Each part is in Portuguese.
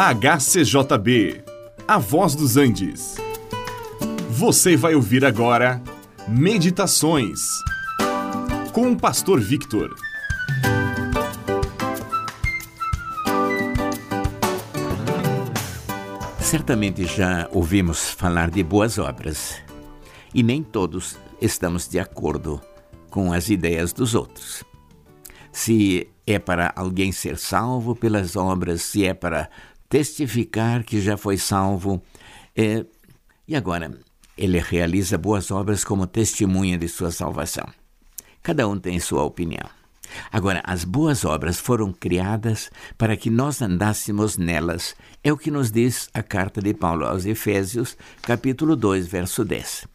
HCJB, A Voz dos Andes. Você vai ouvir agora Meditações com o Pastor Victor. Certamente já ouvimos falar de boas obras e nem todos estamos de acordo com as ideias dos outros. Se é para alguém ser salvo pelas obras, se é para testificar que já foi salvo. É, e agora, ele realiza boas obras como testemunha de sua salvação. Cada um tem sua opinião. Agora, as boas obras foram criadas para que nós andássemos nelas. É o que nos diz a carta de Paulo aos Efésios, capítulo 2, verso 10.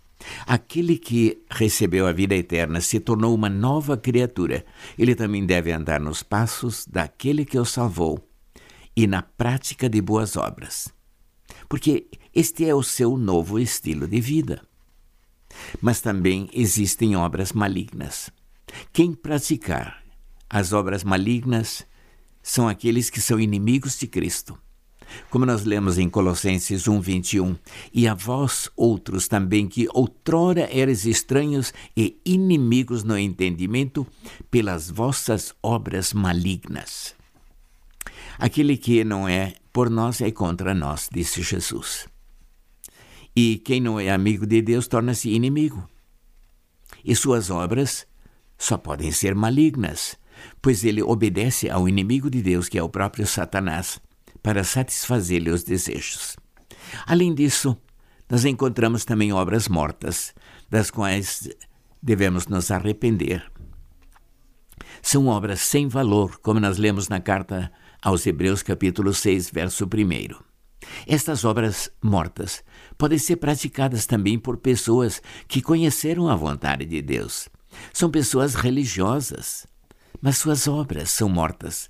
Aquele que recebeu a vida eterna se tornou uma nova criatura. Ele também deve andar nos passos daquele que o salvou e na prática de boas obras. Porque este é o seu novo estilo de vida. Mas também existem obras malignas. Quem praticar as obras malignas são aqueles que são inimigos de Cristo. Como nós lemos em Colossenses 1:21, e a vós outros também que outrora eres estranhos e inimigos no entendimento pelas vossas obras malignas. Aquele que não é por nós é contra nós, disse Jesus. E quem não é amigo de Deus torna-se inimigo. E suas obras só podem ser malignas, pois ele obedece ao inimigo de Deus, que é o próprio Satanás, para satisfazer-lhe os desejos. Além disso, nós encontramos também obras mortas, das quais devemos nos arrepender. São obras sem valor, como nós lemos na carta aos Hebreus capítulo 6, verso 1. Estas obras mortas podem ser praticadas também por pessoas que conheceram a vontade de Deus. São pessoas religiosas, mas suas obras são mortas,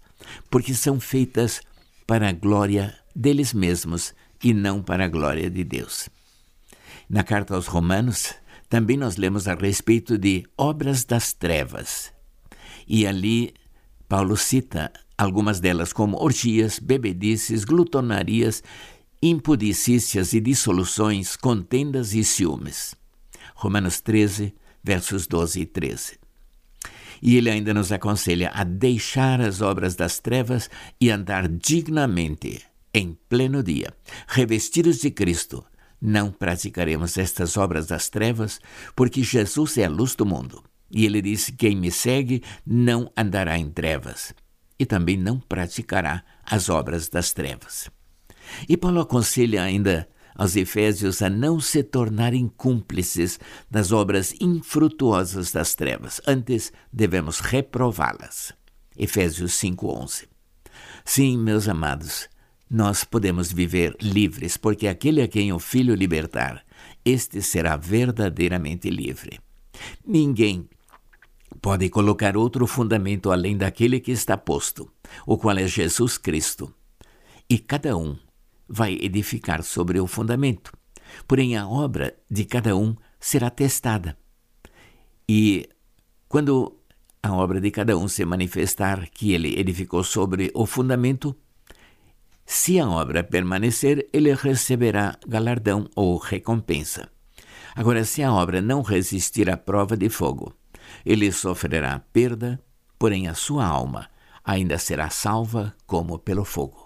porque são feitas para a glória deles mesmos e não para a glória de Deus. Na carta aos Romanos, também nós lemos a respeito de obras das trevas. E ali Paulo cita algumas delas como orgias, bebedices, glutonarias, impudicícias e dissoluções, contendas e ciúmes. Romanos 13, versos 12 e 13. E ele ainda nos aconselha a deixar as obras das trevas e andar dignamente, em pleno dia, revestidos de Cristo. Não praticaremos estas obras das trevas, porque Jesus é a luz do mundo. E ele disse: Quem me segue não andará em trevas, e também não praticará as obras das trevas. E Paulo aconselha ainda aos Efésios a não se tornarem cúmplices das obras infrutuosas das trevas, antes devemos reprová-las. Efésios 5:11. Sim, meus amados, nós podemos viver livres, porque aquele a quem o Filho libertar, este será verdadeiramente livre. Ninguém pode colocar outro fundamento além daquele que está posto, o qual é Jesus Cristo. E cada um vai edificar sobre o fundamento. Porém, a obra de cada um será testada. E quando a obra de cada um se manifestar que ele edificou sobre o fundamento, se a obra permanecer, ele receberá galardão ou recompensa. Agora, se a obra não resistir à prova de fogo, ele sofrerá perda, porém a sua alma ainda será salva como pelo fogo.